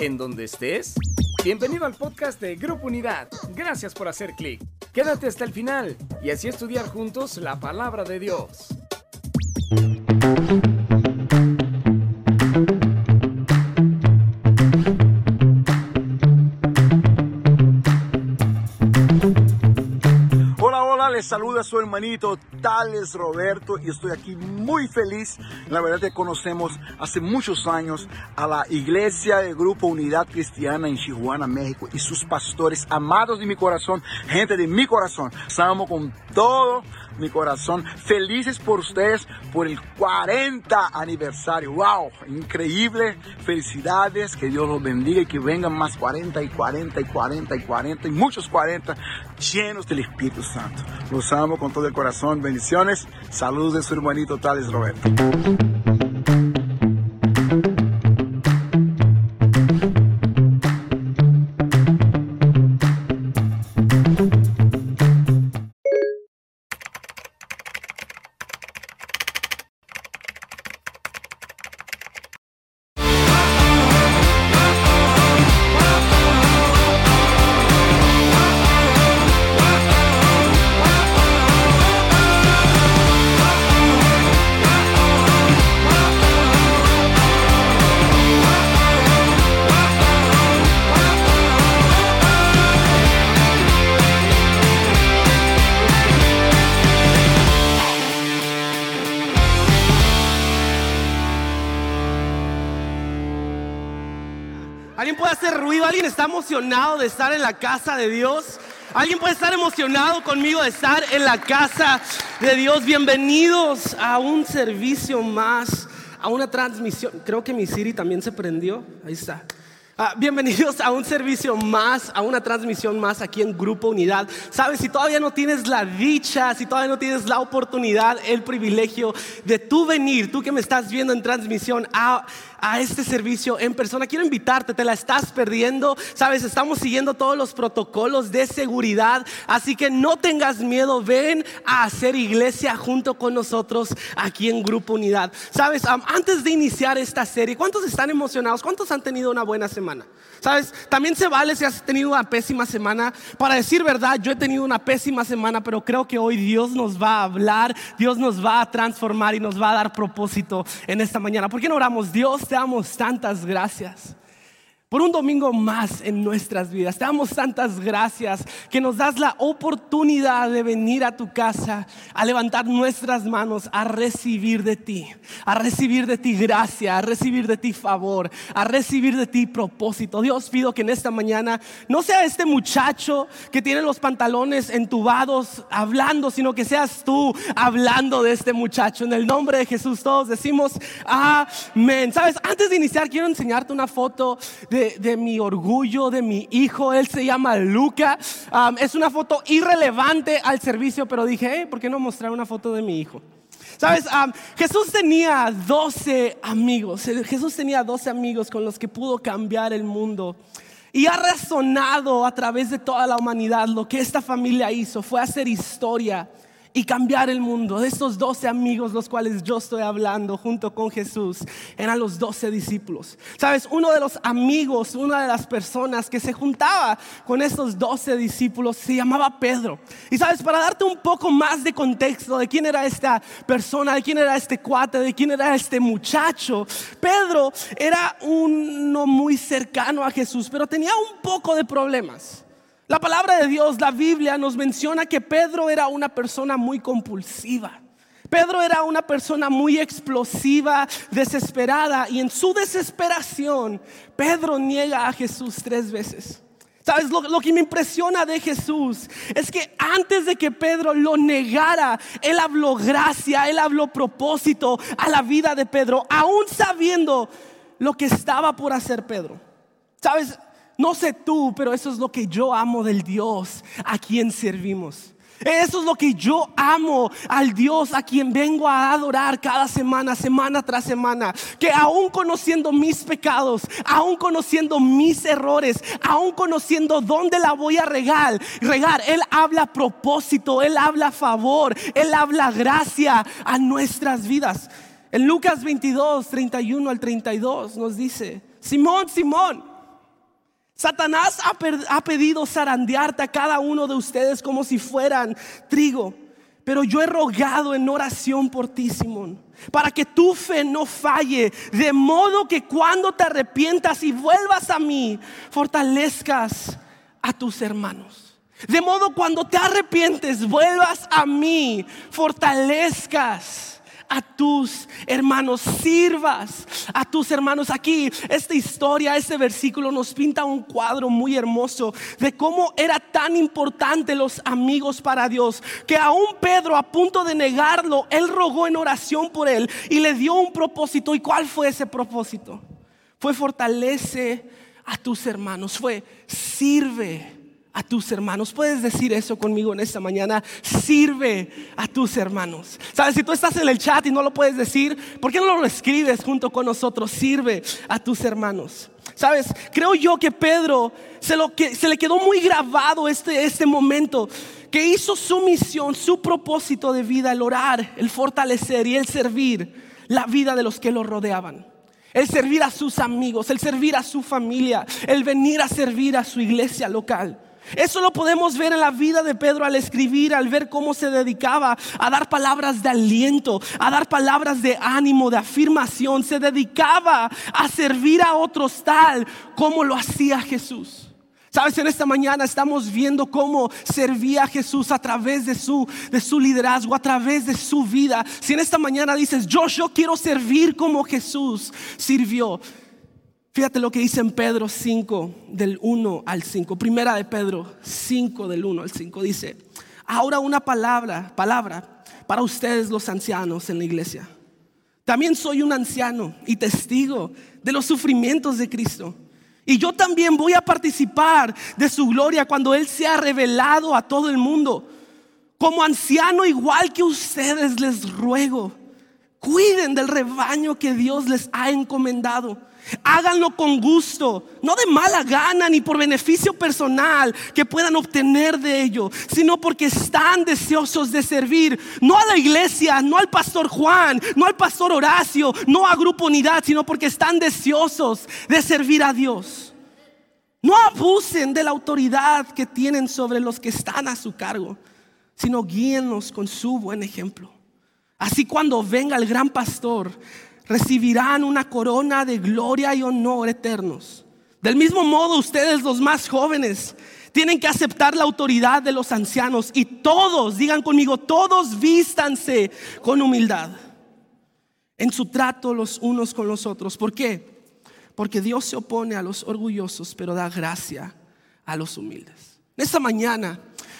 en donde estés. Bienvenido al podcast de Grupo Unidad. Gracias por hacer clic. Quédate hasta el final y así estudiar juntos la palabra de Dios. Saluda su hermanito Tales Roberto y estoy aquí muy feliz. La verdad que conocemos hace muchos años a la iglesia del Grupo Unidad Cristiana en Chihuahua, México y sus pastores amados de mi corazón, gente de mi corazón. Estamos con todo mi corazón, felices por ustedes por el 40 aniversario. ¡Wow! Increíble. Felicidades, que Dios los bendiga y que vengan más 40 y 40 y 40 y 40 y muchos 40 llenos del Espíritu Santo. Los amo con todo el corazón. Bendiciones. Saludos de su hermanito Tales Roberto. Emocionado de estar en la casa de Dios? ¿Alguien puede estar emocionado conmigo de estar en la casa de Dios? Bienvenidos a un servicio más, a una transmisión. Creo que mi Siri también se prendió. Ahí está. Ah, bienvenidos a un servicio más, a una transmisión más aquí en Grupo Unidad. Sabes, si todavía no tienes la dicha, si todavía no tienes la oportunidad, el privilegio de tú venir, tú que me estás viendo en transmisión a, a este servicio en persona, quiero invitarte, te la estás perdiendo. Sabes, estamos siguiendo todos los protocolos de seguridad, así que no tengas miedo, ven a hacer iglesia junto con nosotros aquí en Grupo Unidad. Sabes, antes de iniciar esta serie, ¿cuántos están emocionados? ¿Cuántos han tenido una buena semana? Sabes, también se vale si has tenido una pésima semana. Para decir verdad, yo he tenido una pésima semana, pero creo que hoy Dios nos va a hablar, Dios nos va a transformar y nos va a dar propósito en esta mañana. ¿Por qué no oramos? Dios, te damos tantas gracias por un domingo más en nuestras vidas. Te damos tantas gracias que nos das la oportunidad de venir a tu casa, a levantar nuestras manos, a recibir de ti, a recibir de ti gracia, a recibir de ti favor, a recibir de ti propósito. Dios pido que en esta mañana no sea este muchacho que tiene los pantalones entubados hablando, sino que seas tú hablando de este muchacho. En el nombre de Jesús todos decimos amén. Sabes, antes de iniciar quiero enseñarte una foto de, de mi orgullo, de mi hijo. Él se llama Luca. Um, es una foto irrelevante al servicio, pero dije, hey, ¿por qué no mostrar una foto de mi hijo? Sabes, um, Jesús tenía 12 amigos. Jesús tenía 12 amigos con los que pudo cambiar el mundo. Y ha razonado a través de toda la humanidad lo que esta familia hizo fue hacer historia y cambiar el mundo. De estos 12 amigos, los cuales yo estoy hablando junto con Jesús, eran los 12 discípulos. Sabes, uno de los amigos, una de las personas que se juntaba con estos 12 discípulos se llamaba Pedro. Y sabes, para darte un poco más de contexto de quién era esta persona, de quién era este cuate, de quién era este muchacho, Pedro era uno muy cercano a Jesús, pero tenía un poco de problemas. La palabra de Dios, la Biblia nos menciona que Pedro era una persona muy compulsiva. Pedro era una persona muy explosiva, desesperada, y en su desesperación, Pedro niega a Jesús tres veces. ¿Sabes? Lo, lo, que me impresiona de Jesús es que antes de que Pedro lo negara, Él habló gracia, Él habló propósito a la vida de Pedro, aún sabiendo lo que estaba por hacer Pedro. ¿Sabes? No sé tú, pero eso es lo que yo amo del Dios a quien servimos. Eso es lo que yo amo al Dios a quien vengo a adorar cada semana, semana tras semana. Que aún conociendo mis pecados, aún conociendo mis errores, aún conociendo dónde la voy a regar, regar, Él habla propósito, Él habla favor, Él habla gracia a nuestras vidas. En Lucas 22, 31 al 32 nos dice, Simón, Simón. Satanás ha, pedido zarandearte a cada uno de ustedes como si fueran trigo. Pero yo he rogado en oración por ti, Simón, para que tu fe no falle, de modo que cuando te arrepientas y vuelvas a mí, fortalezcas a tus hermanos. De modo cuando te arrepientes, vuelvas a mí, fortalezcas a tus hermanos, sirvas a tus hermanos. Aquí esta historia, este versículo nos pinta un cuadro muy hermoso de cómo era tan importante los amigos para Dios, que aún Pedro a punto de negarlo, él rogó en oración por él y le dio un propósito. ¿Y cuál fue ese propósito? Fue fortalece a tus hermanos, fue sirve a tus hermanos. Puedes decir eso conmigo en esta mañana. Sirve a tus hermanos. Sabes, si tú estás en el chat y no lo puedes decir, ¿por qué no lo escribes junto con nosotros? Sirve a tus hermanos. Sabes, creo yo que Pedro se, lo que, se le quedó muy grabado este, este momento. Que hizo su misión, su propósito de vida, el orar, el fortalecer y el servir la vida de los que lo rodeaban. El servir a sus amigos, el servir a su familia, el venir a servir a su iglesia local. Eso lo podemos ver en la vida de Pedro al escribir, al ver cómo se dedicaba a dar palabras de aliento, a dar palabras de ánimo, de afirmación. Se dedicaba a servir a otros tal como lo hacía Jesús. Sabes, en esta mañana estamos viendo cómo servía a Jesús a través de su, de su liderazgo, a través de su vida. Si en esta mañana dices, yo, yo quiero servir como Jesús sirvió, Fíjate lo que dice en Pedro 5, del 1 al 5. Primera de Pedro 5, del 1 al 5. Dice, ahora una palabra, palabra para ustedes los ancianos en la iglesia. También soy un anciano y testigo de los sufrimientos de Cristo. Y yo también voy a participar de su gloria cuando Él sea revelado a todo el mundo. Como anciano igual que ustedes les ruego, cuiden del rebaño que Dios les ha encomendado Háganlo con gusto, no de mala gana ni por beneficio personal que puedan obtener de ello, sino porque están deseosos de servir, no a la iglesia, no al pastor Juan, no al pastor Horacio, no a Grupo Unidad, sino porque están deseosos de servir a Dios. No abusen de la autoridad que tienen sobre los que están a su cargo, sino guíenlos con su buen ejemplo. Así cuando venga el gran pastor, recibirán una corona de gloria y honor eternos. Del mismo modo, ustedes los más jóvenes tienen que aceptar la autoridad de los ancianos y todos, digan conmigo, todos vístanse con humildad en su trato los unos con los otros. ¿Por qué? Porque Dios se opone a los orgullosos, pero da gracia a los humildes. Esta mañana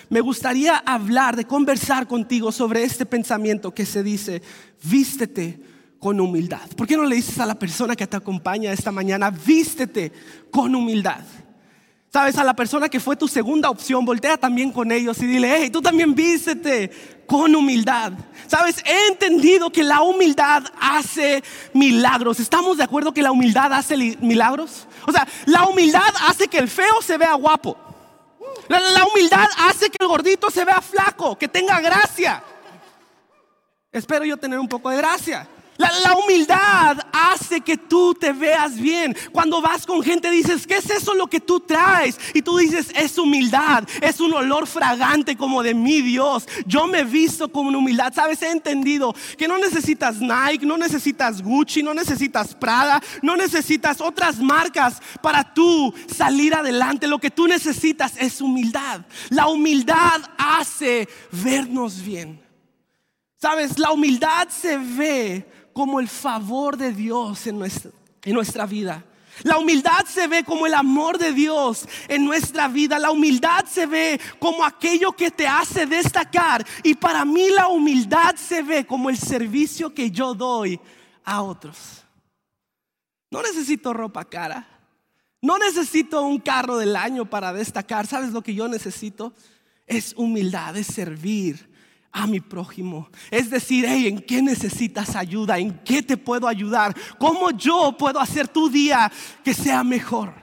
me gustaría hablar, de conversar contigo sobre este pensamiento que se dice, vístete con humildad. ¿Por qué no le dices a la persona que te acompaña esta mañana, vístete con humildad? Sabes, a la persona que fue tu segunda opción, voltea también con ellos y dile, hey, tú también vístete con humildad. Sabes, he entendido que la humildad hace milagros. ¿Estamos de acuerdo que la humildad hace milagros? O sea, la humildad hace que el feo se vea guapo. La, la humildad hace que el gordito se vea flaco, que tenga gracia. Espero yo tener un poco de gracia. La, humildad hace que tú te veas bien. Cuando vas con gente dices, ¿qué es eso lo que tú traes? Y tú dices, es humildad, es un olor fragante como de mi Dios. Yo me he visto con humildad. Sabes, he entendido que no necesitas Nike, no necesitas Gucci, no necesitas Prada, no necesitas otras marcas para tú salir adelante. Lo que tú necesitas es humildad. La humildad hace vernos bien. Sabes, la humildad se ve como el favor de Dios en nuestra, vida. La humildad se ve como el amor de Dios en nuestra vida. La humildad se ve como aquello que te hace destacar. Y para mí la humildad se ve como el servicio que yo doy a otros. No necesito ropa cara. No necesito un carro del año para destacar. ¿Sabes lo que yo necesito? Es humildad, es servir a mi prójimo. Es decir, ¿en qué necesitas ayuda? ¿En qué te puedo ayudar? ¿Cómo yo puedo hacer tu día que sea mejor?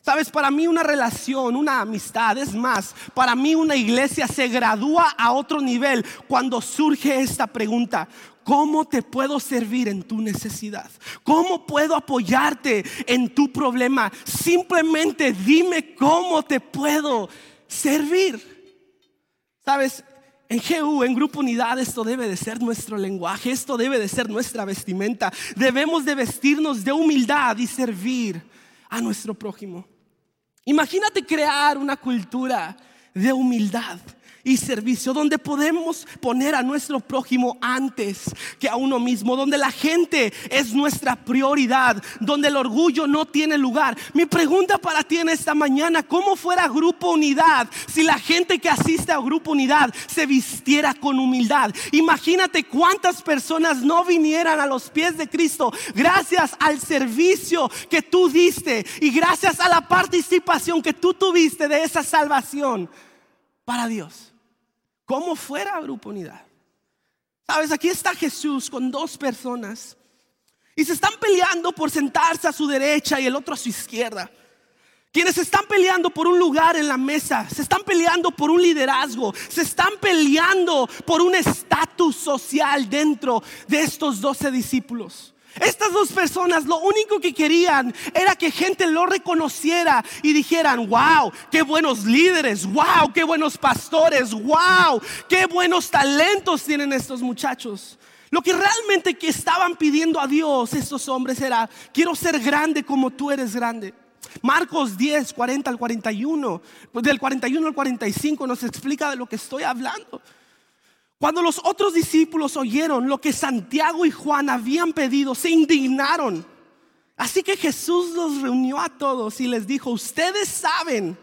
Sabes, para mí una relación, una amistad, es más, para mí una iglesia se gradúa a otro nivel cuando surge esta pregunta. ¿Cómo te puedo servir en tu necesidad? ¿Cómo puedo apoyarte en tu problema? Simplemente dime cómo te puedo servir. Sabes, en GU, en Grupo Unidad, esto debe de ser nuestro lenguaje, esto debe de ser nuestra vestimenta. Debemos de vestirnos de humildad y servir a nuestro prójimo. Imagínate crear una cultura de humildad y servicio, donde podemos poner a nuestro prójimo antes que a uno mismo, donde la gente es nuestra prioridad, donde el orgullo no tiene lugar. Mi pregunta para ti en esta mañana, ¿cómo fuera Grupo Unidad si la gente que asiste a Grupo Unidad se vistiera con humildad? Imagínate cuántas personas no vinieran a los pies de Cristo gracias al servicio que tú diste y gracias a la participación que tú tuviste de esa salvación para Dios como fuera Grupo Unidad. Sabes, aquí está Jesús con dos personas y se están peleando por sentarse a su derecha y el otro a su izquierda. Quienes están peleando por un lugar en la mesa, se están peleando por un liderazgo, se están peleando por un estatus social dentro de estos doce discípulos. Estas dos personas lo único que querían era que gente lo reconociera y dijeran, wow, qué buenos líderes, wow, qué buenos pastores, wow, qué buenos talentos tienen estos muchachos. Lo que realmente que estaban pidiendo a Dios estos hombres era, quiero ser grande como tú eres grande. Marcos 10, 40 al 41, del 41 al 45 nos explica de lo que estoy hablando. Cuando los otros discípulos oyeron lo que Santiago y Juan habían pedido, se indignaron. Así que Jesús los reunió a todos y les dijo, ustedes saben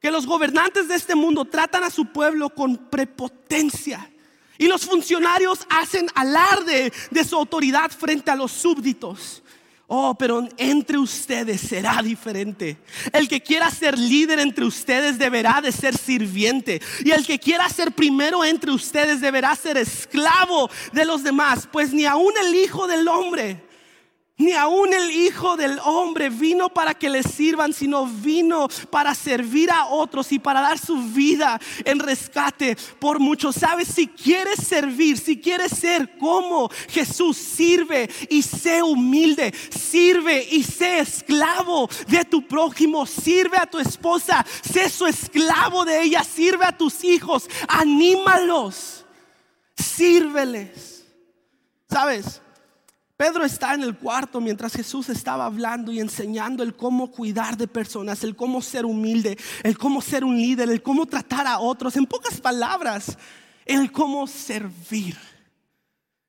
que los gobernantes de este mundo tratan a su pueblo con prepotencia y los funcionarios hacen alarde de su autoridad frente a los súbditos. Oh, pero entre ustedes será diferente. El que quiera ser líder entre ustedes deberá de ser sirviente. Y el que quiera ser primero entre ustedes deberá ser esclavo de los demás. Pues ni aun el Hijo del Hombre ni aun el Hijo del Hombre vino para que le sirvan, sino vino para servir a otros y para dar su vida en rescate por muchos. Sabes, si quieres servir, si quieres ser como Jesús, sirve y sé humilde, sirve y sé esclavo de tu prójimo, sirve a tu esposa, sé su esclavo de ella, sirve a tus hijos, anímalos, sírveles. ¿Sabes? Pedro está en el cuarto mientras Jesús estaba hablando y enseñando el cómo cuidar de personas, el cómo ser humilde, el cómo ser un líder, el cómo tratar a otros. En pocas palabras, el cómo servir.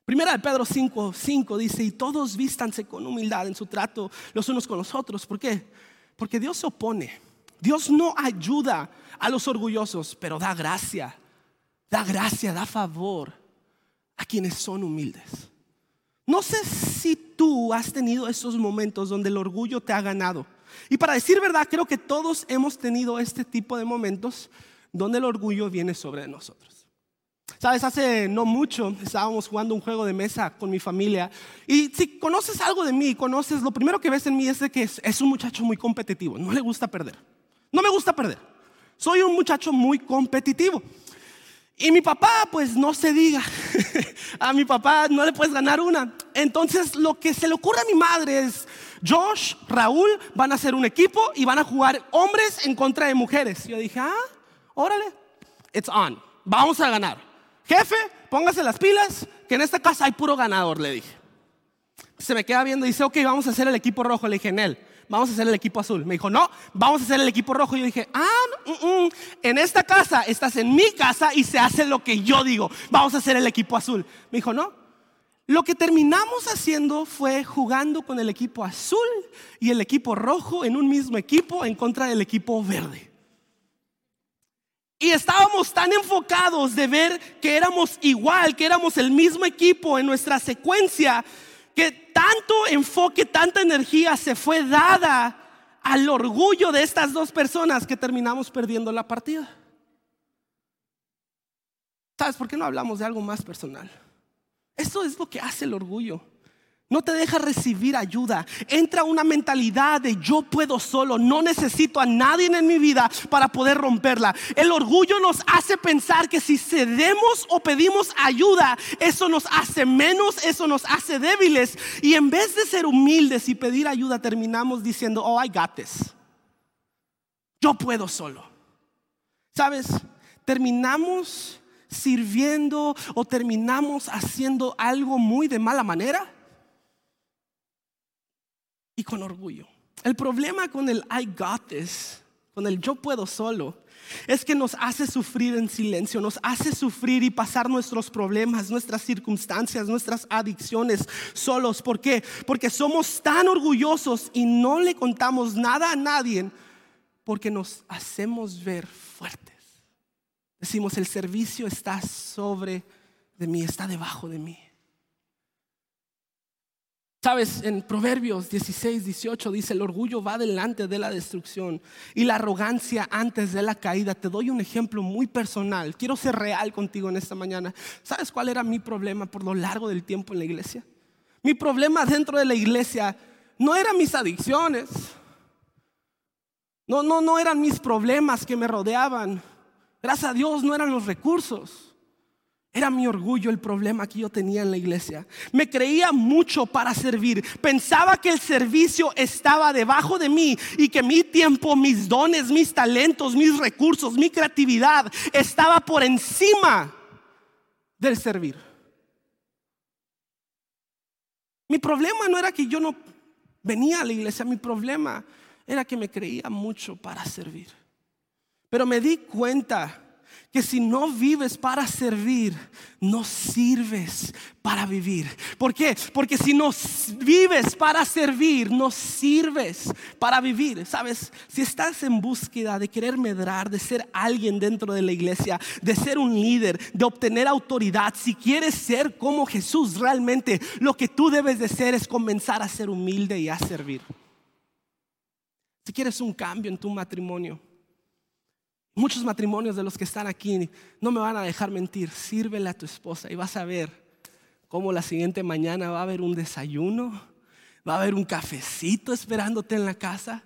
Primera de Pedro 5, 5 dice, y todos vístanse con humildad en su trato los unos con los otros. ¿Por qué? Porque Dios se opone. Dios no ayuda a los orgullosos, pero da gracia. Da gracia, da favor a quienes son humildes. No sé si tú has tenido esos momentos donde el orgullo te ha ganado. Y para decir verdad, creo que todos hemos tenido este tipo de momentos donde el orgullo viene sobre nosotros. Sabes, hace no mucho estábamos jugando un juego de mesa con mi familia y si conoces algo de mí, conoces, lo primero que ves en mí es que es un muchacho muy competitivo, no le gusta perder. No me gusta perder. Soy un muchacho muy competitivo. Y mi papá, pues no se diga, a mi papá no le puedes ganar una. Entonces lo que se le ocurre a mi madre es, Josh, Raúl van a hacer un equipo y van a jugar hombres en contra de mujeres. Yo dije, ah, órale, it's on, vamos a ganar. Jefe, póngase las pilas, que en esta casa hay puro ganador, le dije. Se me queda viendo y dice, ok, vamos a hacer el equipo rojo. Le dije, Nel, vamos a hacer el equipo azul. Me dijo, no, vamos a hacer el equipo rojo. Y yo dije, ah, mm, mm, en esta casa, estás en mi casa y se hace lo que yo digo. Vamos a hacer el equipo azul. Me dijo, no. Lo que terminamos haciendo fue jugando con el equipo azul y el equipo rojo en un mismo equipo en contra del equipo verde. Y estábamos tan enfocados de ver que éramos igual, que éramos el mismo equipo en nuestra secuencia, que tanto enfoque, tanta energía se fue dada al orgullo de estas dos personas que terminamos perdiendo la partida. ¿Sabes por qué no hablamos de algo más personal? Esto es lo que hace el orgullo. No te deja recibir ayuda. Entra una mentalidad de yo puedo solo, no necesito a nadie en mi vida para poder romperla. El orgullo nos hace pensar que si cedemos o pedimos ayuda, eso nos hace menos, eso nos hace débiles. Y en vez de ser humildes y pedir ayuda, terminamos diciendo, oh, I got this. Yo puedo solo. ¿Sabes? Terminamos sirviendo o terminamos haciendo algo muy de mala manera y con orgullo. El problema con el I got this, con el yo puedo solo, es que nos hace sufrir en silencio, nos hace sufrir y pasar nuestros problemas, nuestras circunstancias, nuestras adicciones solos. ¿Por qué? Porque somos tan orgullosos y no le contamos nada a nadie porque nos hacemos ver fuertes. Decimos, el servicio está sobre de mí, está debajo de mí. Sabes, en Proverbios 16, 18 dice, el orgullo va delante de la destrucción y la arrogancia antes de la caída. Te doy un ejemplo muy personal. Quiero ser real contigo en esta mañana. ¿Sabes cuál era mi problema por lo largo del tiempo en la iglesia? Mi problema dentro de la iglesia no eran mis adicciones. No, no, no eran mis problemas que me rodeaban. Gracias a Dios no eran los recursos. Era mi orgullo el problema que yo tenía en la iglesia. Me creía mucho para servir. Pensaba que el servicio estaba debajo de mí y que mi tiempo, mis dones, mis talentos, mis recursos, mi creatividad estaba por encima del servir. Mi problema no era que yo no venía a la iglesia, mi problema era que me creía mucho para servir. Pero me di cuenta que si no vives para servir, no sirves para vivir. ¿Por qué? Porque si no vives para servir, no sirves para vivir. Sabes, si estás en búsqueda de querer medrar, de ser alguien dentro de la iglesia, de ser un líder, de obtener autoridad, si quieres ser como Jesús realmente, lo que tú debes de ser es comenzar a ser humilde y a servir. Si quieres un cambio en tu matrimonio, Muchos matrimonios de los que están aquí no me van a dejar mentir. Sírvele a tu esposa y vas a ver cómo la siguiente mañana va a haber un desayuno, va a haber un cafecito esperándote en la casa.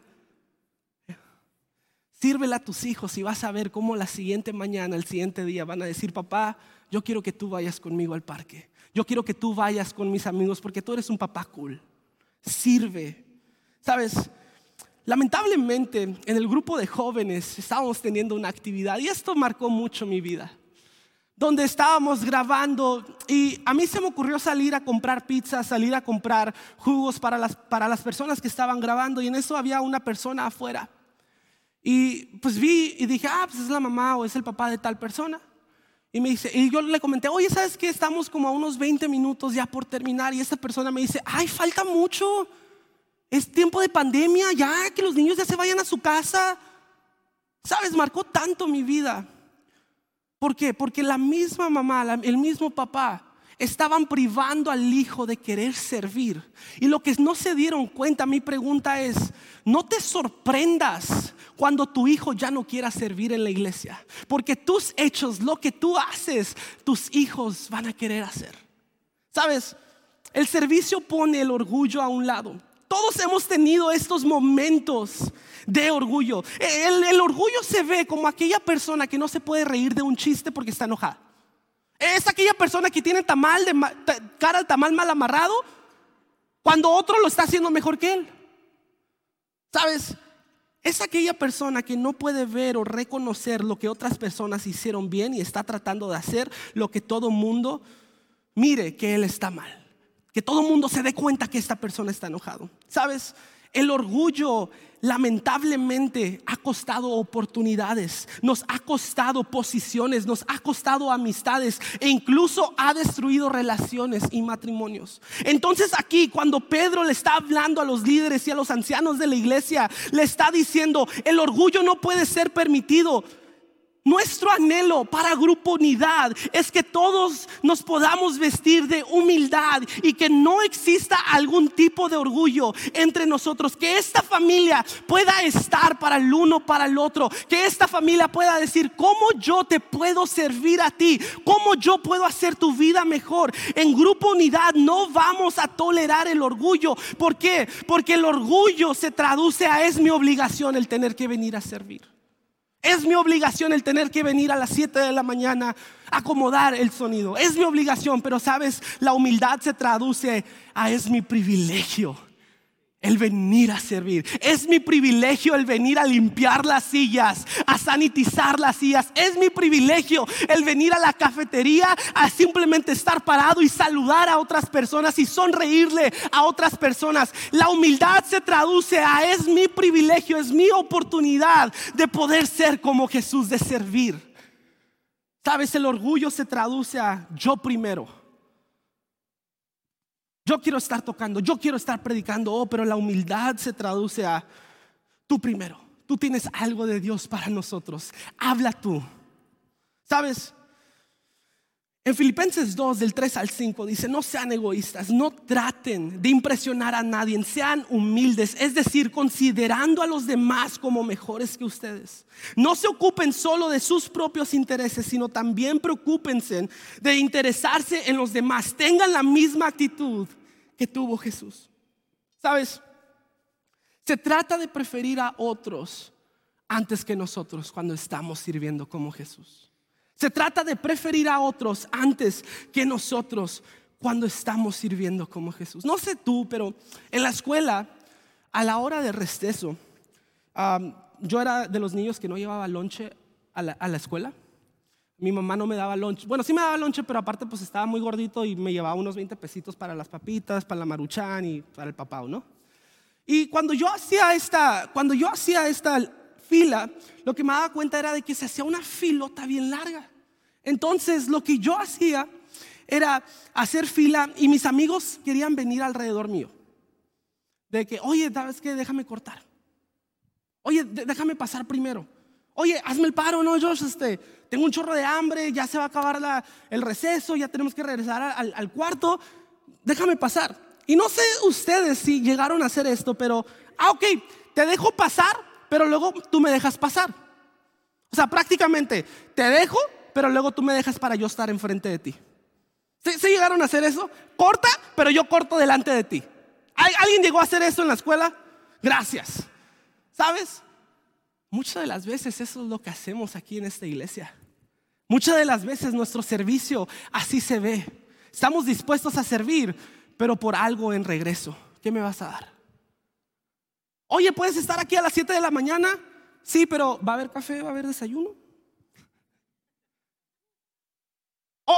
Sírvele a tus hijos y vas a ver cómo la siguiente mañana, el siguiente día van a decir, papá, yo quiero que tú vayas conmigo al parque. Yo quiero que tú vayas con mis amigos porque tú eres un papá cool. Sirve. Sabes, Lamentablemente, en el grupo de jóvenes estábamos teniendo una actividad y esto marcó mucho mi vida. Donde estábamos grabando y a mí se me ocurrió salir a comprar pizza, salir a comprar jugos para las, para las personas que estaban grabando y en eso había una persona afuera. Y pues vi y dije, ah, pues es la mamá o es el papá de tal persona. Y me dice, y yo le comenté, oye, ¿sabes qué? Estamos como a unos 20 minutos ya por terminar. Y esta persona me dice, ay, falta mucho. Es tiempo de pandemia, ya que los niños ya se vayan a su casa. ¿Sabes? Marcó tanto mi vida. ¿Por qué? Porque la misma mamá, el mismo papá, estaban privando al hijo de querer servir. Y lo que no se dieron cuenta, mi pregunta es, no te sorprendas cuando tu hijo ya no quiera servir en la iglesia. Porque tus hechos, lo que tú haces, tus hijos van a querer hacer. ¿Sabes? El servicio pone el orgullo a un lado. Todos hemos tenido estos momentos de orgullo. El, orgullo se ve como aquella persona que no se puede reír de un chiste porque está enojada. Es aquella persona que tiene tamal de, cara al tamal mal amarrado cuando otro lo está haciendo mejor que él. ¿Sabes? Es aquella persona que no puede ver o reconocer lo que otras personas hicieron bien y está tratando de hacer lo que todo mundo mire que él está mal que todo el mundo se dé cuenta que esta persona está enojado. ¿Sabes? El orgullo lamentablemente ha costado oportunidades, nos ha costado posiciones, nos ha costado amistades e incluso ha destruido relaciones y matrimonios. Entonces aquí cuando Pedro le está hablando a los líderes y a los ancianos de la iglesia, le está diciendo, el orgullo no puede ser permitido. Nuestro anhelo para Grupo Unidad es que todos nos podamos vestir de humildad y que no exista algún tipo de orgullo entre nosotros. Que esta familia pueda estar para el uno, para el otro. Que esta familia pueda decir, ¿cómo yo te puedo servir a ti? ¿Cómo yo puedo hacer tu vida mejor? En Grupo Unidad no vamos a tolerar el orgullo. ¿Por qué? Porque el orgullo se traduce a es mi obligación el tener que venir a servir. Es mi obligación el tener que venir a las 7 de la mañana a acomodar el sonido. Es mi obligación, pero sabes, la humildad se traduce a es mi privilegio el venir a servir. Es mi privilegio el venir a limpiar las sillas, a sanitizar las sillas. Es mi privilegio el venir a la cafetería a simplemente estar parado y saludar a otras personas y sonreírle a otras personas. La humildad se traduce a es mi privilegio, es mi oportunidad de poder ser como Jesús, de servir. Sabes, el orgullo se traduce a yo primero. Yo quiero estar tocando, yo quiero estar predicando, oh, pero la humildad se traduce a tú primero. Tú tienes algo de Dios para nosotros. Habla tú. ¿Sabes? En Filipenses 2, del 3 al 5, dice, no sean egoístas, no traten de impresionar a nadie, sean humildes, es decir, considerando a los demás como mejores que ustedes. No se ocupen solo de sus propios intereses, sino también preocúpense de interesarse en los demás. Tengan la misma actitud que tuvo Jesús. ¿Sabes? Se trata de preferir a otros antes que nosotros cuando estamos sirviendo como Jesús. Se trata de preferir a otros antes que nosotros cuando estamos sirviendo como Jesús. No sé tú, pero en la escuela, a la hora de receso, yo era de los niños que no llevaba lonche a la, escuela. Mi mamá no me daba lonche. Bueno, sí me daba lonche, pero aparte pues estaba muy gordito y me llevaba unos 20 pesitos para las papitas, para la maruchan y para el papá, ¿no? Y cuando yo hacía esta, cuando yo hacía esta fila, lo que me daba cuenta era de que se hacía una filota bien larga. Entonces, lo que yo hacía era hacer fila y mis amigos querían venir alrededor mío. De que, oye, ¿sabes qué? Déjame cortar. Oye, déjame pasar primero. Oye, hazme el paro, no, Josh, este, tengo un chorro de hambre, ya se va a acabar el receso, ya tenemos que regresar al, al cuarto, déjame pasar. Y no sé ustedes si llegaron a hacer esto, pero, ah, ok, te dejo pasar, pero luego tú me dejas pasar. O sea, prácticamente te dejo, pero luego tú me dejas para yo estar enfrente de ti. ¿Se, llegaron a hacer eso? Corta, pero yo corto delante de ti. ¿Alguien llegó a hacer eso en la escuela? Gracias. ¿Sabes? Muchas de las veces eso es lo que hacemos aquí en esta iglesia. Muchas de las veces nuestro servicio así se ve. Estamos dispuestos a servir, pero por algo en regreso. ¿Qué me vas a dar? Oye, ¿puedes estar aquí a las 7 de la mañana? Sí, pero ¿va a haber café? ¿Va a haber desayuno?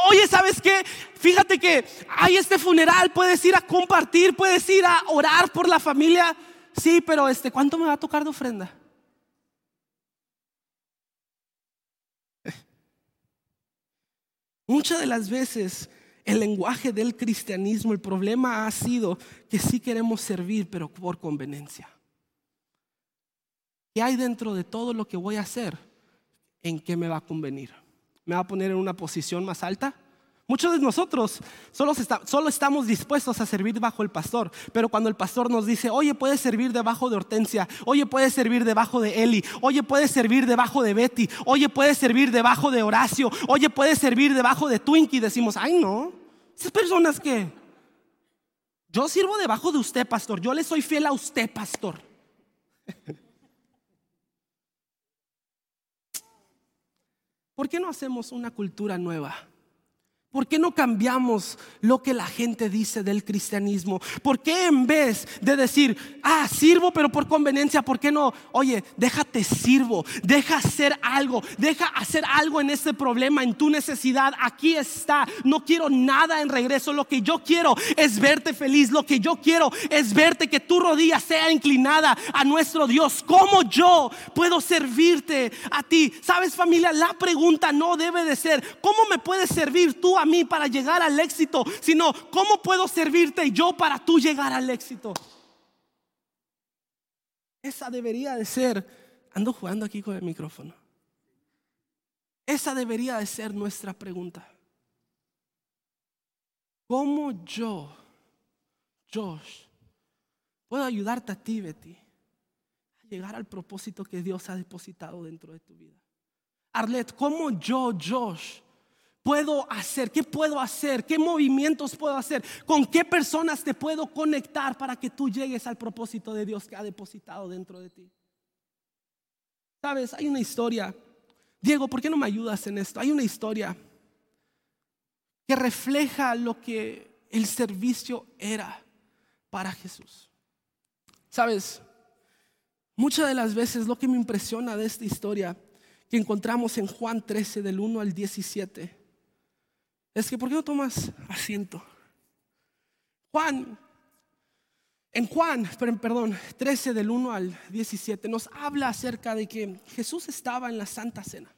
Oye, ¿sabes qué? Fíjate que hay este funeral, puedes ir a compartir, puedes ir a orar por la familia. Sí, pero este, ¿cuánto me va a tocar de ofrenda? Muchas de las veces el lenguaje del cristianismo, el problema ha sido que sí queremos servir, pero por conveniencia. ¿Qué hay dentro de todo lo que voy a hacer? ¿En qué me va a convenir? ¿Me va a poner en una posición más alta? Muchos de nosotros solo, solo, estamos dispuestos a servir bajo el pastor, pero cuando el pastor nos dice, oye, puedes servir debajo de Hortensia, oye, puedes servir debajo de Eli, oye, puedes servir debajo de Betty, oye, puedes servir debajo de Horacio, oye, puedes servir debajo de Twinkie, decimos, ay, no, esas personas que yo sirvo debajo de usted, pastor, yo le soy fiel a usted, pastor. ¿Por qué no hacemos una cultura nueva? ¿Por qué no cambiamos lo que la gente dice del cristianismo? ¿Por qué en vez de decir, ah, sirvo pero por conveniencia, ¿por qué no? Oye, déjate sirvo, deja hacer algo, deja hacer algo en este problema, en tu necesidad. Aquí está, no quiero nada en regreso. Lo que yo quiero es verte feliz. Lo que yo quiero es verte que tu rodilla sea inclinada a nuestro Dios. ¿Cómo yo puedo servirte a ti? Sabes familia, la pregunta no debe de ser, ¿cómo me puedes servir tú a mí para llegar al éxito, sino cómo puedo servirte yo para tú llegar al éxito. Esa debería de ser, ando jugando aquí con el micrófono. Esa debería de ser nuestra pregunta. ¿Cómo yo, Josh, puedo ayudarte a ti, Betty, a llegar al propósito que Dios ha depositado dentro de tu vida? Arlet, ¿cómo yo, Josh, puedo hacer? ¿Qué puedo hacer? ¿Qué movimientos puedo hacer? ¿Con qué personas te puedo conectar para que tú llegues al propósito de Dios que ha depositado dentro de ti? Sabes, hay una historia. Diego, ¿por qué no me ayudas en esto? Hay una historia que refleja lo que el servicio era para Jesús. Sabes, muchas de las veces lo que me impresiona de esta historia que encontramos en Juan 13 del 1 al 17 es que, ¿por qué no tomas asiento? Juan, en Juan, perdón, 13 del 1 al 17, nos habla acerca de que Jesús estaba en la Santa Cena.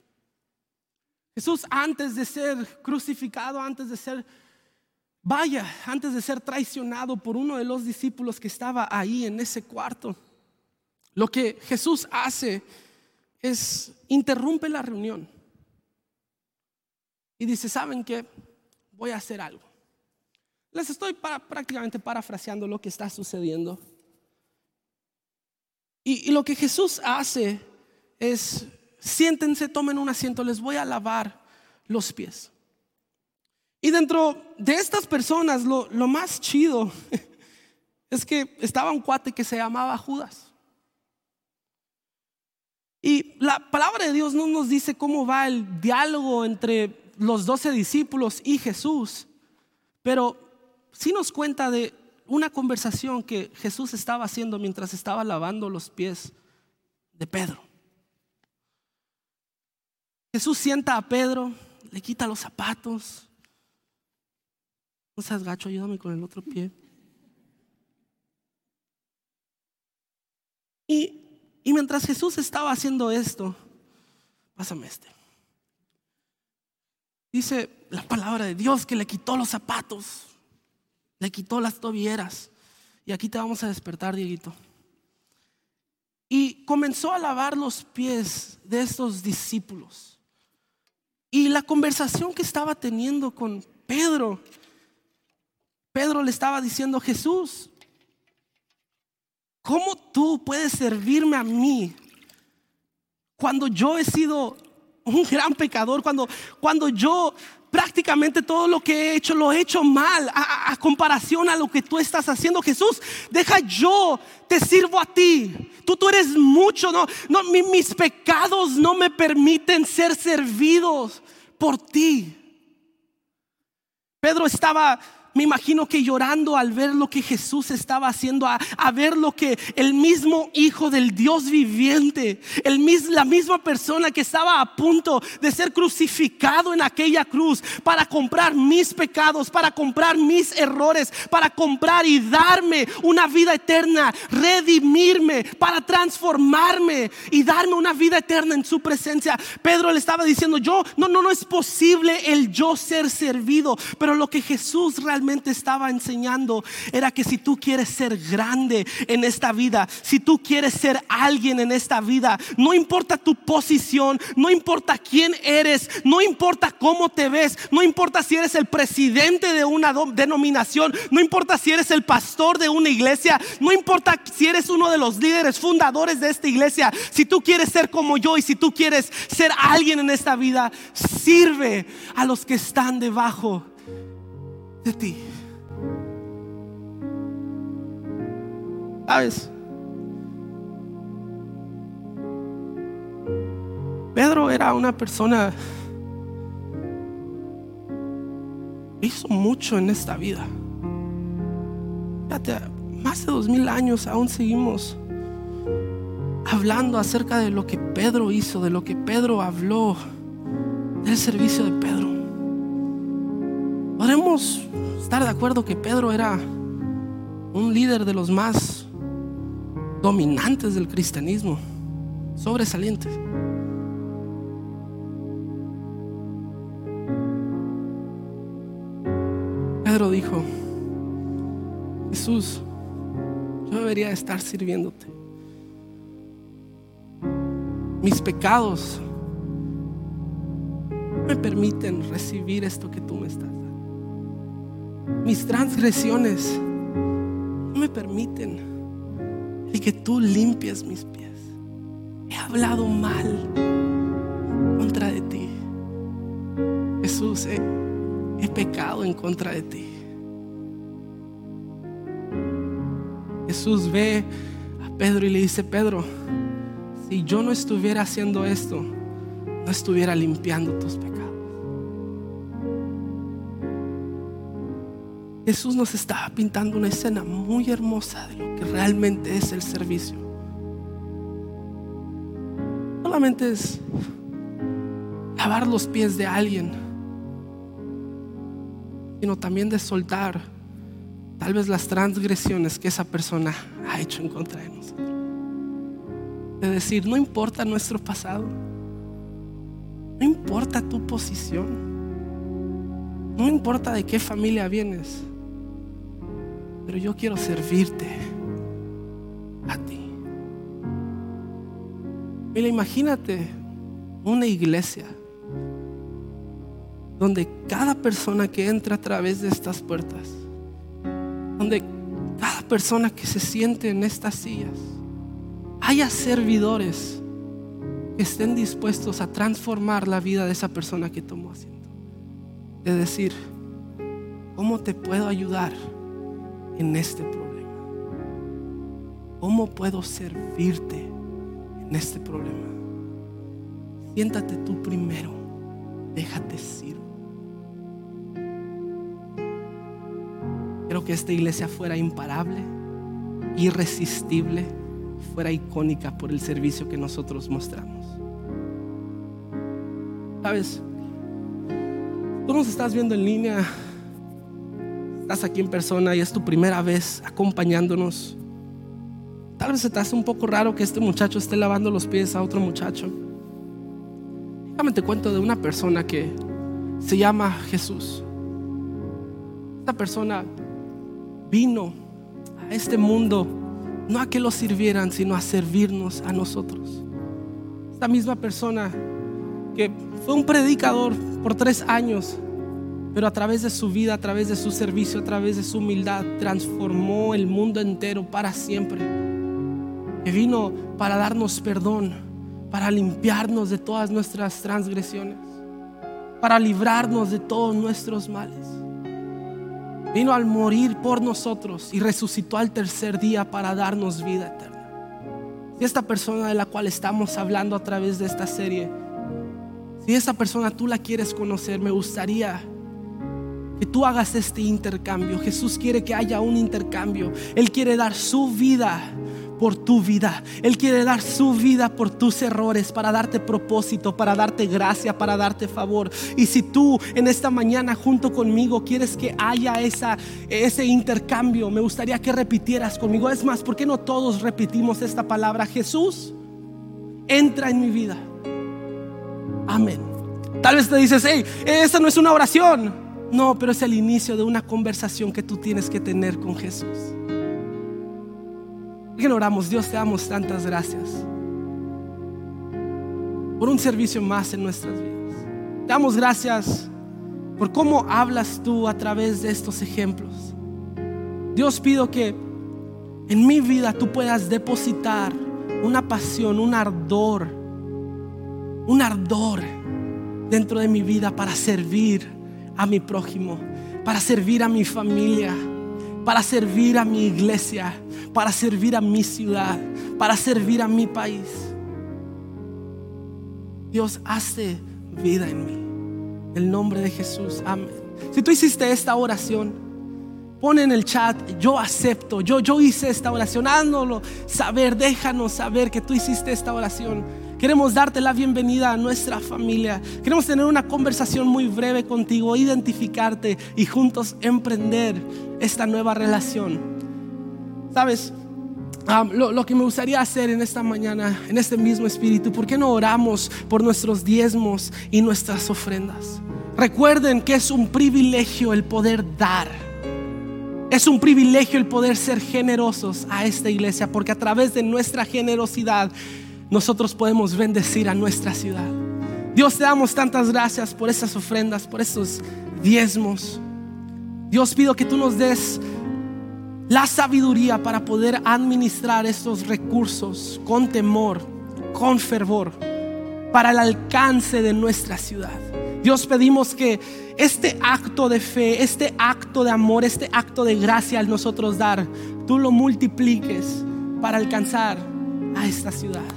Jesús antes de ser crucificado, antes de ser, vaya, antes de ser traicionado por uno de los discípulos que estaba ahí en ese cuarto, lo que Jesús hace es interrumpe la reunión y dice, ¿saben qué? Voy a hacer algo. Les estoy prácticamente parafraseando lo que está sucediendo. Y, lo que Jesús hace es, siéntense, tomen un asiento, les voy a lavar los pies. Y dentro de estas personas, lo, lo, más chido es que estaba un cuate que se llamaba Judas. Y la palabra de Dios no nos dice cómo va el diálogo entre los doce discípulos y Jesús, pero sí nos cuenta de una conversación que Jesús estaba haciendo mientras estaba lavando los pies de Pedro. Jesús sienta a Pedro, le quita los zapatos. No seas gacho, ayúdame con el otro pie. Y, y mientras Jesús estaba haciendo esto, pásame este. Dice la palabra de Dios que le quitó los zapatos, le quitó las tobilleras. Y aquí te vamos a despertar, Dieguito. Y comenzó a lavar los pies de estos discípulos. Y la conversación que estaba teniendo con Pedro, Pedro le estaba diciendo, Jesús, ¿cómo tú puedes servirme a mí cuando yo he sido un gran pecador, cuando, cuando yo prácticamente todo lo que he hecho lo he hecho mal a, comparación a lo que tú estás haciendo. Jesús, deja yo, te sirvo a ti. Tú, tú eres mucho, no, no mis pecados no me permiten ser servidos por ti. Pedro estaba me imagino que llorando al ver lo que Jesús estaba haciendo, a, ver lo que el mismo Hijo del Dios viviente, la misma persona que estaba a punto de ser crucificado en aquella cruz para comprar mis pecados, para comprar mis errores, para comprar y darme una vida eterna, redimirme, para transformarme y darme una vida eterna en su presencia. Pedro le estaba diciendo, yo, no, no, no es posible el yo ser servido, pero lo que Jesús realmente estaba enseñando era que si tú quieres ser grande en esta vida, si tú quieres ser alguien en esta vida, no importa tu posición, no importa quién eres, no importa cómo te ves, no importa si eres el presidente de una denominación, no importa si eres el pastor de una iglesia, no importa si eres uno de los líderes fundadores de esta iglesia, si tú quieres ser como yo y si tú quieres ser alguien en esta vida, sirve a los que están debajo de ti. ¿Sabes? Pedro era una persona hizo mucho en esta vida. Más de dos mil años aún seguimos hablando acerca de lo que Pedro hizo, de lo que Pedro habló, del servicio de Pedro. Podemos estar de acuerdo que Pedro era un líder de los más dominantes del cristianismo, sobresalientes. Pedro dijo, Jesús, yo debería estar sirviéndote. Mis pecados me permiten recibir esto que tú me estás dando. Mis transgresiones no me permiten el que tú limpies mis pies. He hablado mal contra de ti. Jesús, he, he pecado en contra de ti. Jesús ve a Pedro y le dice, Pedro, si yo no estuviera haciendo esto, no estuviera limpiando tus pecados. Jesús nos estaba pintando una escena muy hermosa de lo que realmente es el servicio. Solamente es lavar los pies de alguien, sino también de soltar tal vez las transgresiones que esa persona ha hecho en contra de nosotros. De decir, no importa nuestro pasado, no importa tu posición, no importa de qué familia vienes, pero yo quiero servirte a ti. Mira, imagínate una iglesia donde cada persona que entra a través de estas puertas, donde cada persona que se siente en estas sillas, haya servidores que estén dispuestos a transformar la vida de esa persona que tomó asiento. De decir, ¿cómo te puedo ayudar en este problema? ¿Cómo puedo servirte en este problema? Siéntate tú primero, déjate sirvo. Quiero que esta iglesia fuera imparable, irresistible, fuera icónica por el servicio que nosotros mostramos. ¿Sabes? Tú nos estás viendo en línea, estás aquí en persona y es tu primera vez acompañándonos. Tal vez se te hace un poco raro que este muchacho esté lavando los pies a otro muchacho. Déjame te cuento de una persona que se llama Jesús. Esta persona vino a este mundo no a que lo sirvieran, sino a servirnos a nosotros. Esta misma persona que fue un predicador por tres años, pero a través de su vida, a través de su servicio, a través de su humildad, transformó el mundo entero para siempre. Que vino para darnos perdón, para limpiarnos de todas nuestras transgresiones, para librarnos de todos nuestros males. Vino al morir por nosotros y resucitó al tercer día para darnos vida eterna. Si esta persona de la cual estamos hablando a través de esta serie, si esa persona tú la quieres conocer, me gustaría que tú hagas este intercambio. Jesús quiere que haya un intercambio. Él quiere dar su vida por tu vida. Él quiere dar su vida por tus errores, para darte propósito, para darte gracia, para darte favor. Y si tú en esta mañana junto conmigo quieres que haya esa, ese intercambio, me gustaría que repitieras conmigo. Es más, ¿por qué no todos repetimos esta palabra? Jesús, entra en mi vida. Amén. Tal vez te dices, hey, esa no es una oración. No, pero es el inicio de una conversación que tú tienes que tener con Jesús. Que oramos, Dios te damos tantas gracias por un servicio más en nuestras vidas. Te damos gracias por cómo hablas tú a través de estos ejemplos. Dios pido que en mi vida tú puedas depositar una pasión, un ardor, un ardor dentro de mi vida para servir a mi prójimo, para servir a mi familia, para servir a mi iglesia, para servir a mi ciudad, para servir a mi país. Dios hace vida en mí. El nombre de Jesús. Amén. Si tú hiciste esta oración, pon en el chat, yo acepto, yo, yo hice esta oración, háganoslo saber, déjanos saber que tú hiciste esta oración. Queremos darte la bienvenida a nuestra familia. Queremos tener una conversación muy breve contigo, identificarte y juntos emprender esta nueva relación. Sabes, lo, lo, que me gustaría hacer en esta mañana, en este mismo espíritu, ¿por qué no oramos por nuestros diezmos y nuestras ofrendas? Recuerden que es un privilegio el poder dar. Es un privilegio el poder ser generosos a esta iglesia, porque a través de nuestra generosidad nosotros podemos bendecir a nuestra ciudad. Dios, te damos tantas gracias por esas ofrendas, por esos diezmos. Dios, pido que tú nos des la sabiduría para poder administrar estos recursos con temor, con fervor, para el alcance de nuestra ciudad. Dios pedimos que este acto de fe, este acto de amor, este acto de gracia al nosotros dar, tú lo multipliques para alcanzar a esta ciudad.